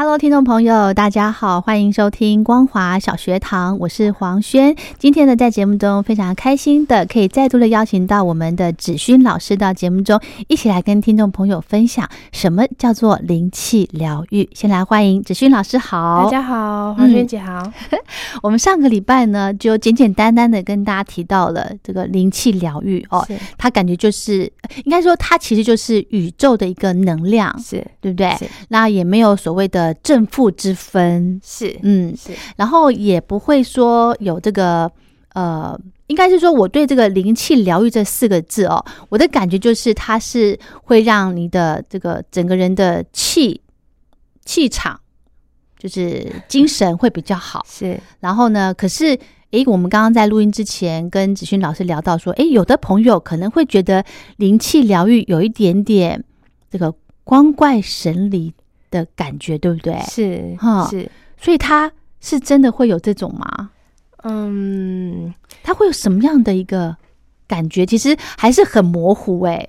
Hello，听众朋友，大家好，欢迎收听光华小学堂，我是黄轩。今天呢，在节目中非常开心的，可以再度的邀请到我们的子勋老师到节目中，一起来跟听众朋友分享什么叫做灵气疗愈。先来欢迎子勋老师，好，大家好，黄轩姐好。我们上个礼拜呢，就简简单单的跟大家提到了这个灵气疗愈哦，它感觉就是应该说，它其实就是宇宙的一个能量，是对不对？那也没有所谓的。正负之分是，嗯，是，然后也不会说有这个，呃，应该是说我对这个灵气疗愈这四个字哦，我的感觉就是它是会让你的这个整个人的气气场，就是精神会比较好。是，然后呢，可是，诶，我们刚刚在录音之前跟子勋老师聊到说，诶，有的朋友可能会觉得灵气疗愈有一点点这个光怪神离。的感觉对不对？是哈，是，所以他是真的会有这种吗？嗯，他会有什么样的一个感觉？其实还是很模糊哎。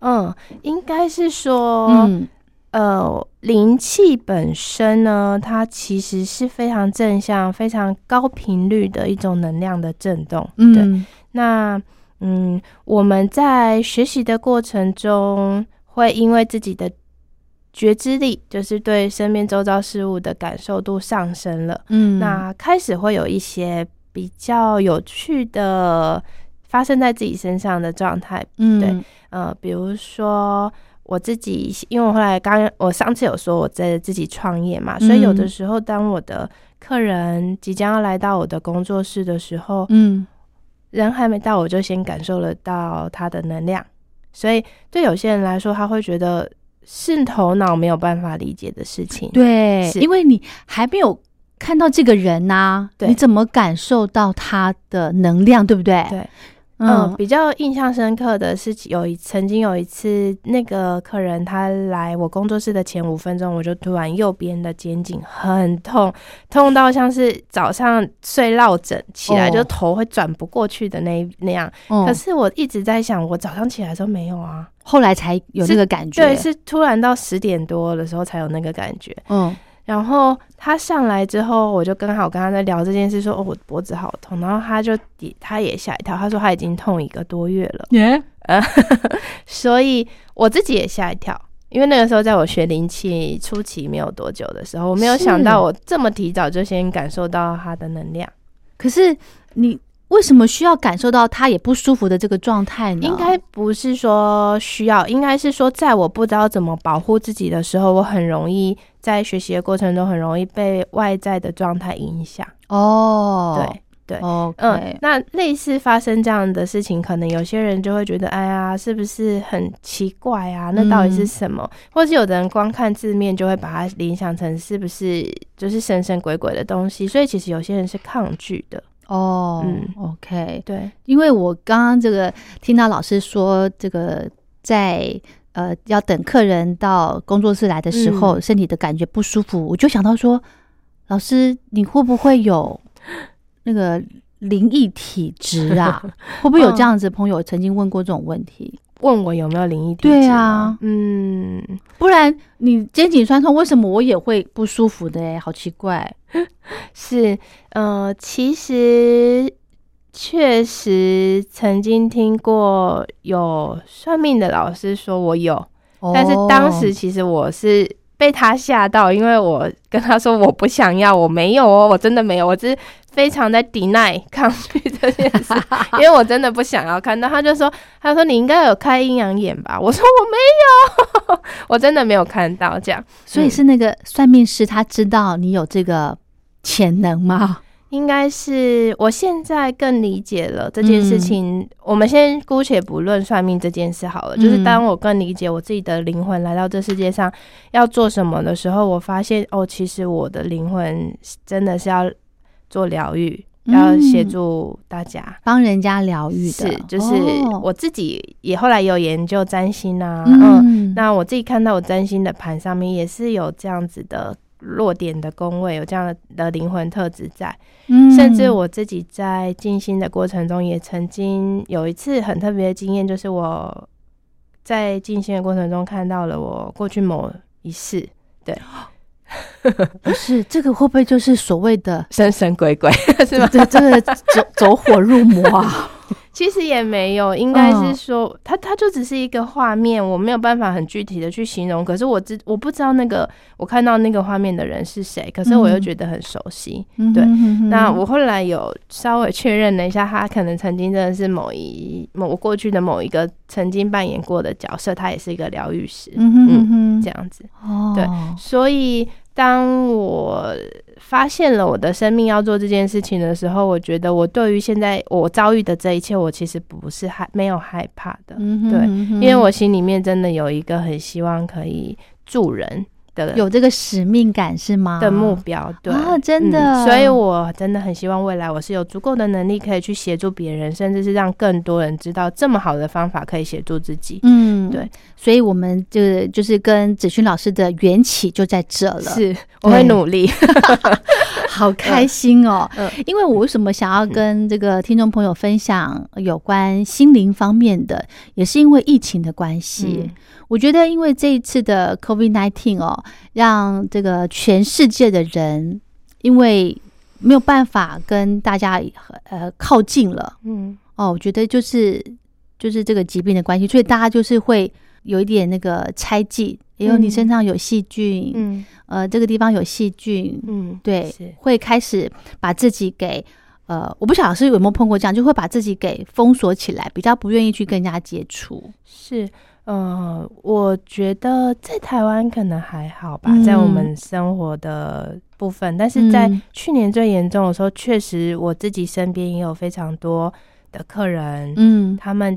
嗯，应该是说，嗯，呃，灵气本身呢，它其实是非常正向、非常高频率的一种能量的震动。对，那嗯，我们在学习的过程中，会因为自己的。觉知力就是对身边周遭事物的感受度上升了，嗯，那开始会有一些比较有趣的发生在自己身上的状态，嗯，对，呃，比如说我自己，因为我后来刚我上次有说我在自己创业嘛，所以有的时候当我的客人即将要来到我的工作室的时候，嗯，人还没到，我就先感受了到他的能量，所以对有些人来说，他会觉得。是头脑没有办法理解的事情，对，因为你还没有看到这个人呐，你怎么感受到他的能量，对不对？对。嗯，比较印象深刻的是，有一曾经有一次，那个客人他来我工作室的前五分钟，我就突然右边的肩颈很痛，痛到像是早上睡落枕起来就头会转不过去的那那样。可是我一直在想，我早上起来的时候没有啊，后来才有那个感觉。对，是突然到十点多的时候才有那个感觉。嗯。然后他上来之后，我就刚好跟他在聊这件事，说哦，我脖子好痛。然后他就他也吓一跳，他说他已经痛一个多月了。耶，所以我自己也吓一跳，因为那个时候在我学灵气初期没有多久的时候，我没有想到我这么提早就先感受到他的能量。可是你。为什么需要感受到他也不舒服的这个状态呢？应该不是说需要，应该是说在我不知道怎么保护自己的时候，我很容易在学习的过程中很容易被外在的状态影响。哦，对对，嗯，那类似发生这样的事情，可能有些人就会觉得，哎呀，是不是很奇怪啊？那到底是什么？或是有的人光看字面就会把它联想成是不是就是神神鬼鬼的东西？所以其实有些人是抗拒的。哦，嗯，OK，对，因为我刚刚这个听到老师说，这个在呃要等客人到工作室来的时候，身体的感觉不舒服，我就想到说，老师你会不会有那个灵异体质啊？会不会有这样子朋友曾经问过这种问题？问我有没有灵异体质？对啊，嗯，不然你肩颈酸痛，为什么我也会不舒服的？哎，好奇怪。是，呃，其实确实曾经听过有算命的老师说我有，但是当时其实我是被他吓到，因为我跟他说我不想要，我没有哦，我真的没有，我只是非常在抵赖抗拒这件事，因为我真的不想要看到。他就说，他说你应该有开阴阳眼吧？我说我没有，我真的没有看到这样。所以是那个算命师他知道你有这个潜能吗？应该是我现在更理解了这件事情。我们先姑且不论算命这件事好了，就是当我更理解我自己的灵魂来到这世界上要做什么的时候，我发现哦，其实我的灵魂真的是要做疗愈，要协助大家帮人家疗愈的。是，就是我自己也后来有研究占星啊，嗯，那我自己看到我占星的盘上面也是有这样子的。落点的宫位有这样的的灵魂特质在，甚至我自己在静心的过程中，也曾经有一次很特别的经验，就是我在静心的过程中看到了我过去某一世，对，不是这个会不会就是所谓的神神鬼鬼，是吧？这这个走走火入魔啊？其实也没有，应该是说，它它就只是一个画面，我没有办法很具体的去形容。可是我知我不知道那个我看到那个画面的人是谁，可是我又觉得很熟悉。对，那我后来有稍微确认了一下，他可能曾经真的是某一某过去的某一个曾经扮演过的角色，他也是一个疗愈师。嗯嗯，这样子。哦，对，所以。当我发现了我的生命要做这件事情的时候，我觉得我对于现在我遭遇的这一切，我其实不是害没有害怕的，对，因为我心里面真的有一个很希望可以助人。有这个使命感是吗？的目标对，真的，所以我真的很希望未来我是有足够的能力可以去协助别人，甚至是让更多人知道这么好的方法可以协助自己。嗯，对，所以我们就就是跟子勋老师的缘起就在这了。是，我会努力，好开心哦！因为我为什么想要跟这个听众朋友分享有关心灵方面的，也是因为疫情的关系。我觉得，因为这一次的 COVID nineteen 哦，让这个全世界的人因为没有办法跟大家呃靠近了，嗯，哦，我觉得就是就是这个疾病的关系，所以大家就是会有一点那个猜忌，也有你身上有细菌，嗯，呃，这个地方有细菌，嗯，对，会开始把自己给呃，我不晓得是有没有碰过这样，就会把自己给封锁起来，比较不愿意去跟人家接触，是。嗯，我觉得在台湾可能还好吧，在我们生活的部分，但是在去年最严重的时候，确实我自己身边也有非常多的客人，嗯，他们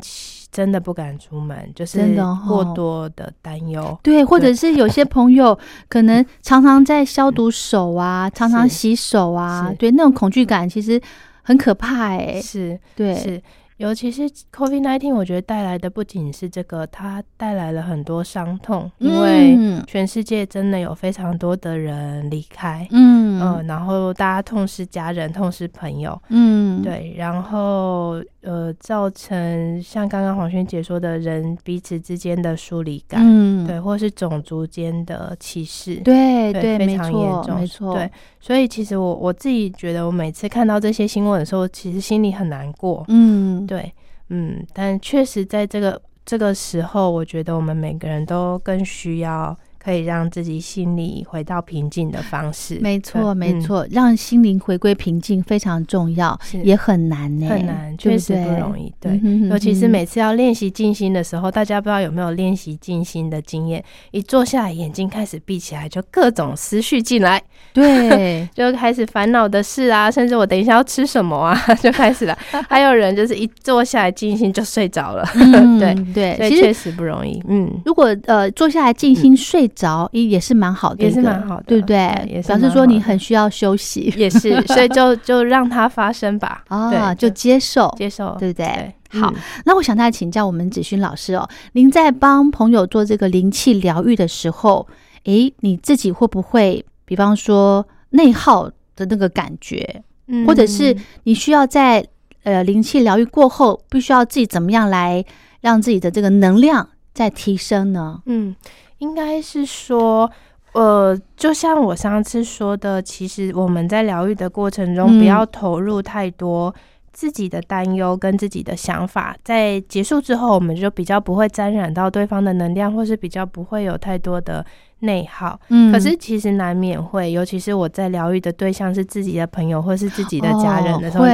真的不敢出门，就是过多的担忧，对，或者是有些朋友可能常常在消毒手啊，常常洗手啊，对，那种恐惧感其实很可怕，哎，是对，是。尤其是 COVID nineteen，我觉得带来的不仅是这个，它带来了很多伤痛，因为全世界真的有非常多的人离开，嗯。嗯，然后大家痛失家人，痛失朋友，嗯，对，然后呃，造成像刚刚黄轩姐说的人彼此之间的疏离感，嗯，对，或是种族间的歧视，对对，非常严重，没错，对，所以其实我我自己觉得，我每次看到这些新闻的时候，其实心里很难过，嗯。对，嗯，但确实在这个这个时候，我觉得我们每个人都更需要。可以让自己心里回到平静的方式，没错，没错，让心灵回归平静非常重要，也很难呢，很难，确实不容易。对，尤其是每次要练习静心的时候，大家不知道有没有练习静心的经验？一坐下来，眼睛开始闭起来，就各种思绪进来，对，就开始烦恼的事啊，甚至我等一下要吃什么啊，就开始了。还有人就是一坐下来静心就睡着了，对对，所以确实不容易。嗯，如果呃坐下来静心睡。着也也是蛮好的，也是蛮好的，对不对？表示说你很需要休息，也是，所以就就让它发生吧。啊，就接受，接受，对不对？好，那我想再请教我们子勋老师哦，您在帮朋友做这个灵气疗愈的时候，诶，你自己会不会，比方说内耗的那个感觉，或者是你需要在呃灵气疗愈过后，必须要自己怎么样来让自己的这个能量再提升呢？嗯。应该是说，呃，就像我上次说的，其实我们在疗愈的过程中，不要投入太多自己的担忧跟自己的想法，在结束之后，我们就比较不会沾染到对方的能量，或是比较不会有太多的内耗。嗯可是其实难免会，尤其是我在疗愈的对象是自己的朋友或是自己的家人的时候，哦，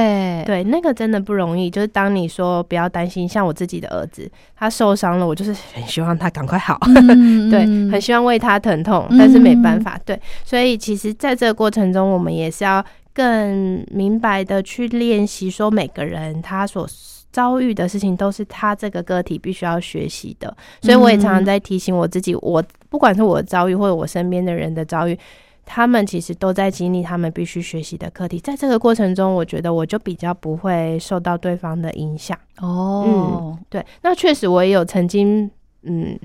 对那个真的不容易。就是当你说不要担心，像我自己的儿子，他受伤了，我就是很希望他赶快好。嗯 对，嗯很希望为他疼痛，嗯但是没办法。对，所以其实在这个过程中，我们也是要更明白的去练习，说每个人他所遭遇的事情都是他这个个体必须要学习的。所以我也常常在提醒我自己，我不管是我的遭遇或者我身边的人的遭遇。他们其实都在经历他们必须学习的课题，在这个过程中，我觉得我就比较不会受到对方的影响。哦，嗯对，那确实我也有曾经，嗯，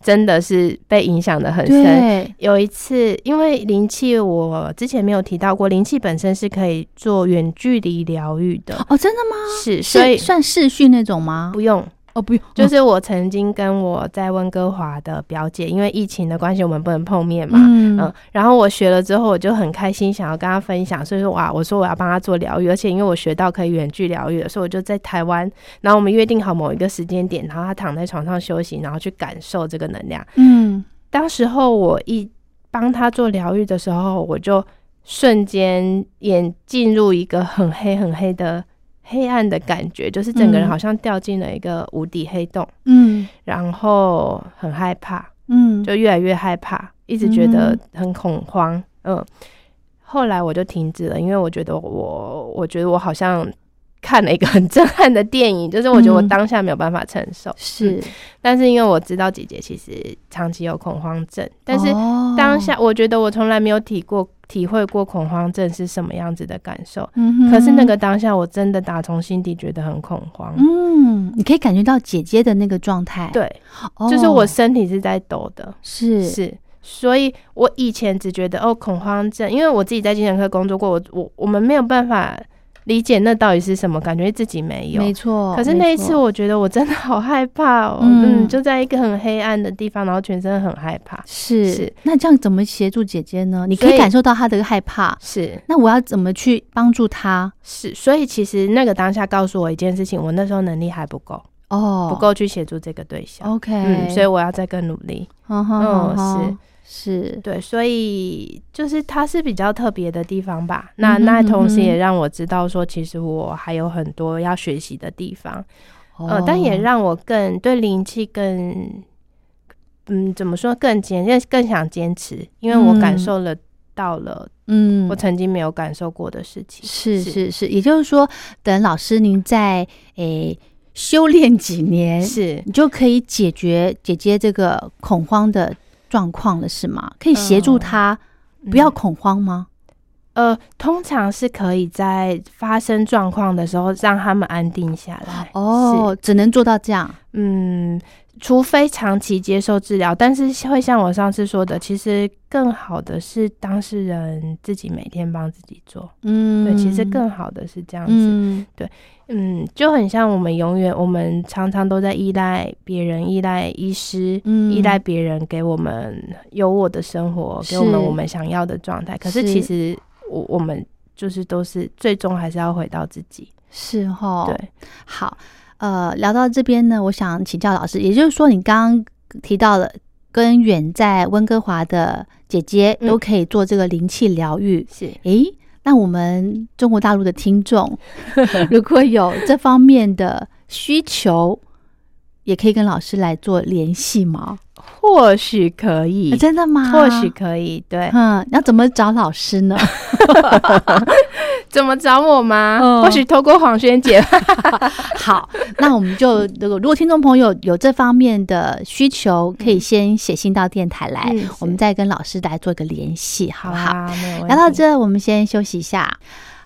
真的是被影响的很深。有一次，因为灵气，我之前没有提到过，灵气本身是可以做远距离疗愈的，哦，真的吗？是，所以算视讯那种吗？不用。哦，不用，就是我曾经跟我在温哥华的表姐，因为疫情的关系，我们不能碰面嘛，嗯。嗯，然后我学了之后，我就很开心，想要跟她分享，所以说哇，我说我要帮她做疗愈，而且因为我学到可以远距疗愈的，所以我就在台湾，然后我们约定好某一个时间点，然后她躺在床上休息，然后去感受这个能量。嗯，当时候我一帮她做疗愈的时候，我就瞬间眼进入一个很黑很黑的黑暗的感觉，就是整个人嗯。好像掉进了一个无底黑洞，嗯。然后很害怕，嗯，就越来越害怕，一直觉得很恐慌。嗯，后来我就停止了，因为我觉得我，我觉得我好像看了一个很震撼的电影，就是我觉得我嗯。当下没有办法承受。是。嗯，但是因为我知道姐姐其实长期有恐慌症，但是哦。当下我觉得我从来没有体过体会过恐慌症是什么样子的感受。嗯哼可是那个当下，我真的打从心底觉得很恐慌。嗯，你可以感觉到姐姐的那个状态，对，哦，就是我身体是在抖的。是是，所以我以前只觉得哦，恐慌症，因为我自己在精神科工作过，我我我们没有办法理解那到底是什么，感觉自己没有。没错。可是那一次，我觉得我真的好害怕哦，嗯嗯就在一个很黑暗的地方，然后全身很害怕。是是那这样怎么协助姐姐呢？你可以感受到她的害怕，是那我要怎么去帮助她？是，所以其实那个当下告诉我一件事情，我那时候能力还不够，哦，不够去协助这个对象。，OK，嗯，所以我要再更努力。嗯哼嗯哼哼是是，对，所以就是它是比较特别的地方吧。那、那同时也让我知道说，其实我还有很多要学习的地方。呃，哦但也让我更对灵气更，嗯，怎么说更坚，更更想坚持，因为我感嗯。受了到了嗯。我曾经没有感受过的事情。是是。是，也就是说，等老师您在诶修炼几年，是。你就可以解决姐姐这个恐慌的状况了，是吗？可以协助他不要嗯恐慌吗？呃，通常是可以在发生状况的时候让他们安定下来。哦，只能做到这样。嗯，除非长期接受治疗，但是会像我上次说的，其实更好的是当事人自己每天帮自己做。嗯，对，其实更好的是这样子。嗯嗯，就很像我们永远，我们常常都在依赖别人，依赖医师，嗯依赖别人给我们有我的生活，给我们我们想要的状态。可是是其实我我们就是都是最终还是要回到自己。是哈，对，好，呃，聊到这边呢，我想请教老师，也就是说，你刚刚提到了跟远在温哥华的姐姐嗯都可以做这个灵气疗愈，是诶，那我们中国大陆的听众 如果有这方面的需求，也可以跟老师来做联系吗？或许可以啊，真的吗？或许可以。对，嗯，要怎么找老师呢？怎么找我吗？嗯或许透过黄轩姐。好，那我们就如果如果听众朋友有这方面的需求，可以先写信到电台来，嗯我们再跟老师来做一个联系，好不好？聊到，这，我们先休息一下。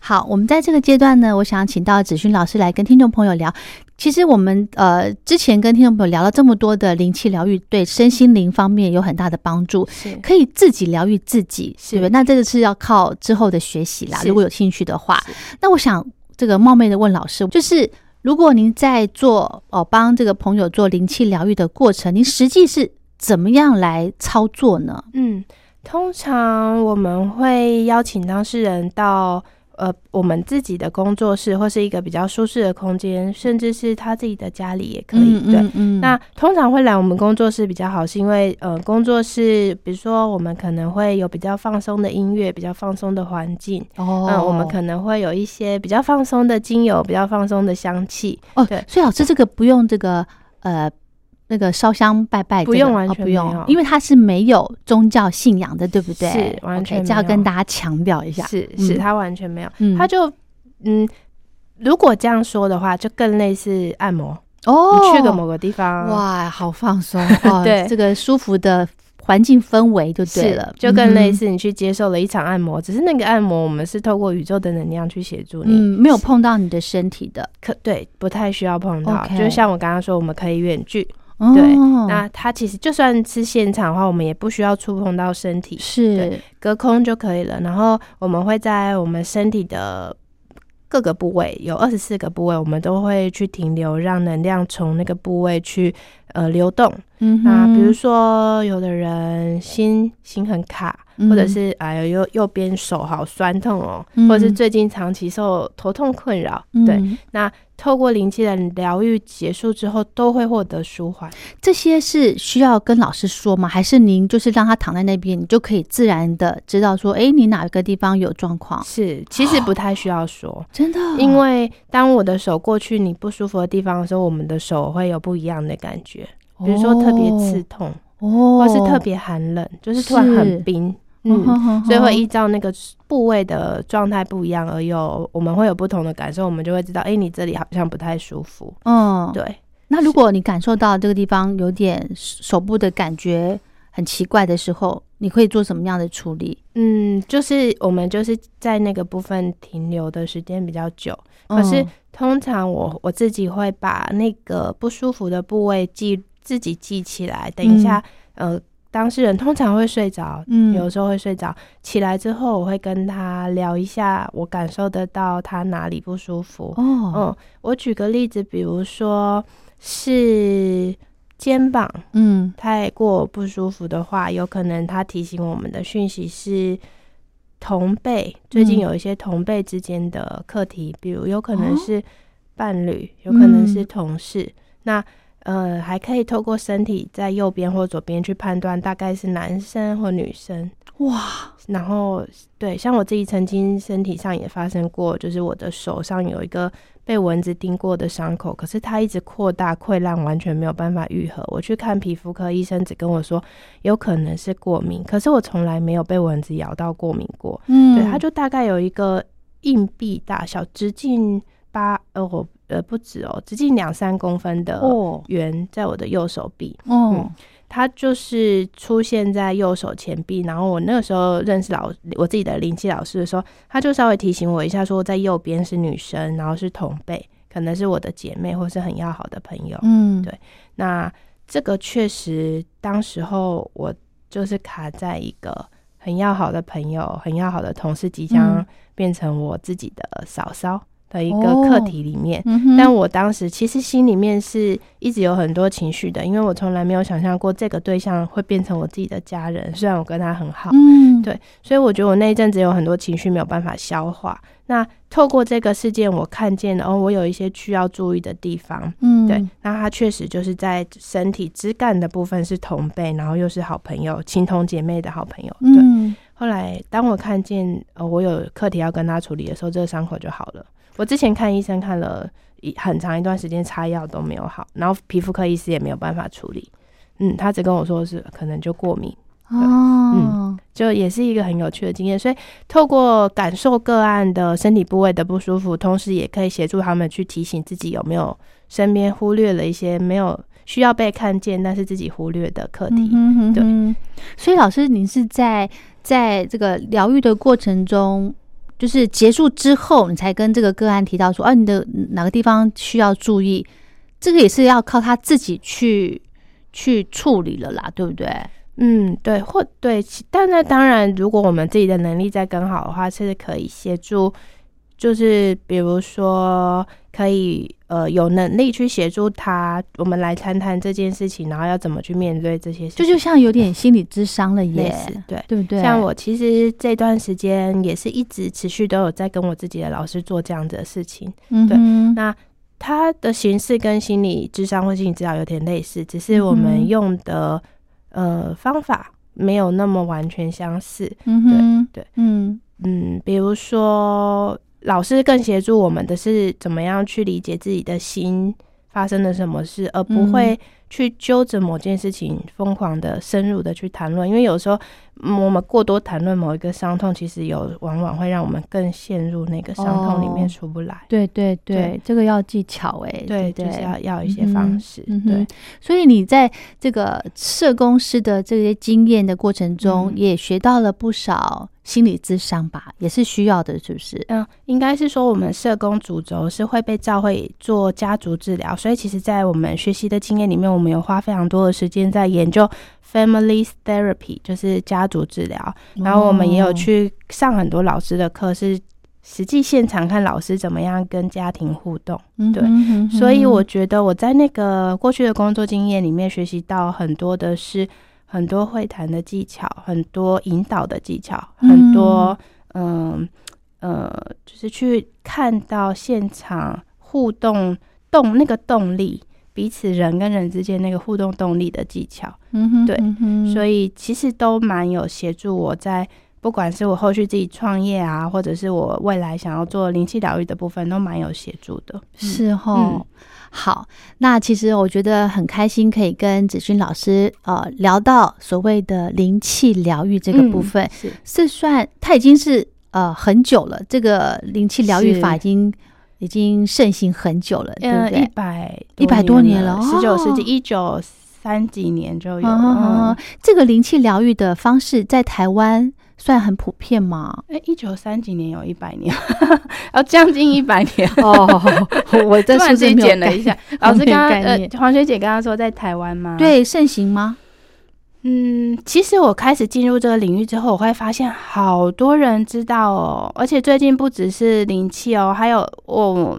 好，我们在这个阶段呢，我想请到子勋老师来跟听众朋友聊。其实我们呃之前跟听众朋友聊了这么多的灵气疗愈，对身心灵方面有很大的帮助，是可以自己疗愈自己，是对不对？那这个是要靠之后的学习啦。如果有兴趣的话，那我想这个冒昧的问老师，就是如果您在做哦帮这个朋友做灵气疗愈的过程，您实际是怎么样来操作呢？嗯，通常我们会邀请当事人到呃，我们自己的工作室或是一个比较舒适的空间，甚至是他自己的家里也可以。对，嗯嗯那通常会来我们工作室比较好，是因为呃，工作室比如说我们可能会有比较放松的音乐，比较放松的环境。哦，嗯，我们可能会有一些比较放松的精油，比较放松的香气。哦，对所以老师这个不用这个呃那个烧香拜拜这个、不用完哦不全没有。用，因为它是没有宗教信仰的，对不对？是完全这要跟大家强调一下。是是，嗯他完全没有，嗯。他就嗯，如果这样说的话，就更类似按摩。哦，你去个某个地方，哇，好放松 哦，对。这个舒服的环境氛围就对了，就更类嗯似你去接受了一场按摩，只是那个按摩我们是透过宇宙的能量去协助你，嗯，没有碰到你的身体的，可对不太需要碰到。就像我刚刚说，我们可以远距，哦对那它其实就算是现场的话，我们也不需要触碰到身体，是隔空就可以了。然后我们会在我们身体的各个部位，有二十四个部位，我们都会去停留，让能量从那个部位去呃流动。嗯那比如说，有的人心心很卡，嗯。或者是哎呦右右边手好酸痛哦，嗯。或者是最近长期受头痛困扰，对，嗯那透过灵气的疗愈结束之后，都会获得舒缓。这些是需要跟老师说吗？还是您就是让他躺在那边，你就可以自然的知道说，哎，你哪个地方有状况？是，其实不太需要说，真的，因为当我的手过去你不舒服的地方的时候，我们的手会有不一样的感觉，比如说特别刺痛，哦，或是特别寒冷，就是突然很冰。嗯，嗯，所以会依照那个部位的状态不一样而有，我们会有不同的感受，我们就会知道，哎、你这里好像不太舒服。嗯，对，那如果你感受到这个地方有点手部的感觉很奇怪的时候，你会做什么样的处理？嗯，就是我们就是在那个部分停留的时间比较久，可是嗯通常我我自己会把那个不舒服的部位记自己记起来，等一下，呃。当事人通常会睡着，嗯有时候会睡着。起来之后，我会跟他聊一下，我感受得到他哪里不舒服。哦，嗯，我举个例子，比如说是肩膀嗯太过不舒服的话，有可能他提醒我们的讯息是同辈，最近嗯有一些同辈之间的课题，比如有可能哦是伴侣，有可能是嗯同事，那。呃，还可以透过身体在右边或左边去判断大概是男生或女生。哇，然后对，像我自己曾经身体上也发生过，就是我的手上有一个被蚊子叮过的伤口，可是它一直扩大溃烂，完全没有办法愈合。我去看皮肤科医生，只跟我说有可能是过敏，可是我从来没有被蚊子咬到过敏过。嗯对，它就大概有一个硬币大小，直径八呃我呃不止哦，直径两三公分的哦圆，在我的右手臂。哦，它就是出现在右手前臂，然后我那个时候认识老我自己的灵气老师的时候，他就稍微提醒我一下，说在右边是女生，然后是同辈，可能是我的姐妹或是很要好的朋友。嗯，对那这个确实，当时候我就是卡在一个很要好的朋友、很要好的同事，即将嗯变成我自己的嫂嫂的一个课题里面。嗯，但我当时其实心里面是一直有很多情绪的，因为我从来没有想象过这个对象会变成我自己的家人。虽然我跟他很好，嗯，对所以我觉得我那一阵子有很多情绪没有办法消化。那透过这个事件，我看见了哦，我有一些需要注意的地方。嗯，对，那他确实就是在身体枝干的部分是同辈，然后又是好朋友、情同姐妹的好朋友。对，嗯，后来当我看见呃我有课题要跟他处理的时候，这个伤口就好了。我之前看医生看了一很长一段时间，擦药都没有好，然后皮肤科医师也没有办法处理。嗯，他只跟我说是可能就过敏，哦，嗯就也是一个很有趣的经验。所以透过感受个案的身体部位的不舒服，同时也可以协助他们去提醒自己有没有身边忽略了一些没有需要被看见，但是自己忽略的课题。嗯哼对哼所以老师，您是在在这个疗愈的过程中，就是结束之后，你才跟这个个案提到说，啊，你的哪个地方需要注意？这个也是要靠他自己去去处理了啦，对不对？嗯，对，或对，其但那当然，如果我们自己的能力再更好的话，是可以协助就是比如说可以呃有能力去协助他，我们来谈谈这件事情，然后要怎么去面对这些事情，就就像有点心理智商了耶，对。对不对？像我其实这段时间也是一直持续都有在跟我自己的老师做这样子的事情，嗯对，那它的形式跟心理智商或心理治疗有点类似，只是我们用的、呃方法没有那么完全相似，嗯哼，对，嗯。嗯，比如说老师更协助我们的是怎么样去理解自己的心发生了什么事，而不会去揪着某件事情疯狂的深入的去谈论，因为有时候、嗯我们过多谈论某一个伤痛，其实有往往会让我们更陷入那个伤痛里面哦出不来。对对对对，这个要技巧哎，对，对，就是要要一些方式。嗯对，所以你在这个社工师的这些经验的过程中，嗯也学到了不少心理智商吧，也是需要的，是不是？嗯，应该是说我们社工主轴是会被教会做家族治疗，所以其实，在我们学习的经验里面，我们有花非常多的时间在研究 family therapy，就是家族治疗。然后我们也有去上很多老师的课，是实际现场看老师怎么样跟家庭互动。嗯哼，对嗯哼所以我觉得我在那个过去的工作经验里面学习到很多的是很多会谈的技巧，很多引导的技巧，嗯很多嗯呃，就是去看到现场互动动那个动力，彼此人跟人之间那个互动动力的技巧。嗯哼，对嗯哼。所以其实都蛮有协助我在，不管是我后续自己创业啊，或者是我未来想要做灵气疗愈的部分，都蛮有协助的。是哈、嗯。好，那其实我觉得很开心，可以跟子勋老师呃聊到所谓的灵气疗愈这个部分，嗯是。是算它已经是呃很久了，这个灵气疗愈法已经已经盛行很久了，对不对一？百100多年了十九世纪哦一九三几年就有。这个灵气疗愈的方式在台湾算很普遍吗？哎，一九三几年有一百年，要将近一百年。哦，我突然自己剪了一下，老师刚刚呃黄学姐刚刚说在台湾吗？，对盛行吗？嗯，其实我开始进入这个领域之后，我会发现好多人知道哦，而且最近不只是灵气哦，还有我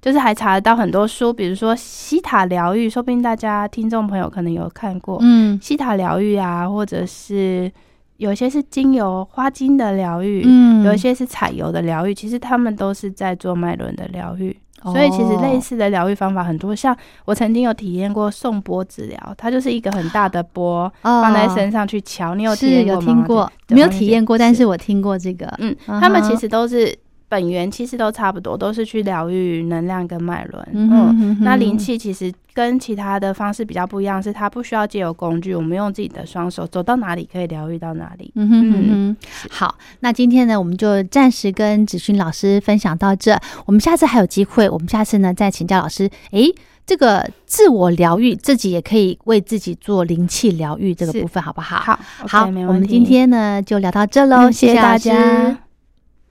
就是还查得到很多书，比如说西塔疗愈，说不定大家听众朋友可能有看过，嗯西塔疗愈啊，或者是有些是精油花精的疗愈，嗯有一些是彩油的疗愈，其实他们都是在做脉轮的疗愈。所以其实类似的疗愈方法很多，像我曾经有体验过送波治疗，它就是一个很大的波放在身上去敲。你有体哦是验过吗？有听过，没有体验过，但是是我听过这个。嗯，嗯他们其实都是本源，其实都差不多，都是去疗愈能量跟脉轮。嗯那灵气其实跟其他的方式比较不一样，是它不需要借由工具，我们用自己的双手走到哪里可以疗愈到哪里。嗯哼嗯，好，那今天呢，我们就暂时跟子勋老师分享到这。我们下次还有机会，我们下次呢再请教老师。诶，这个自我疗愈，自己也可以为自己做灵气疗愈这个部分，好不好？好，好我们今天呢就聊到这喽，嗯谢谢大家。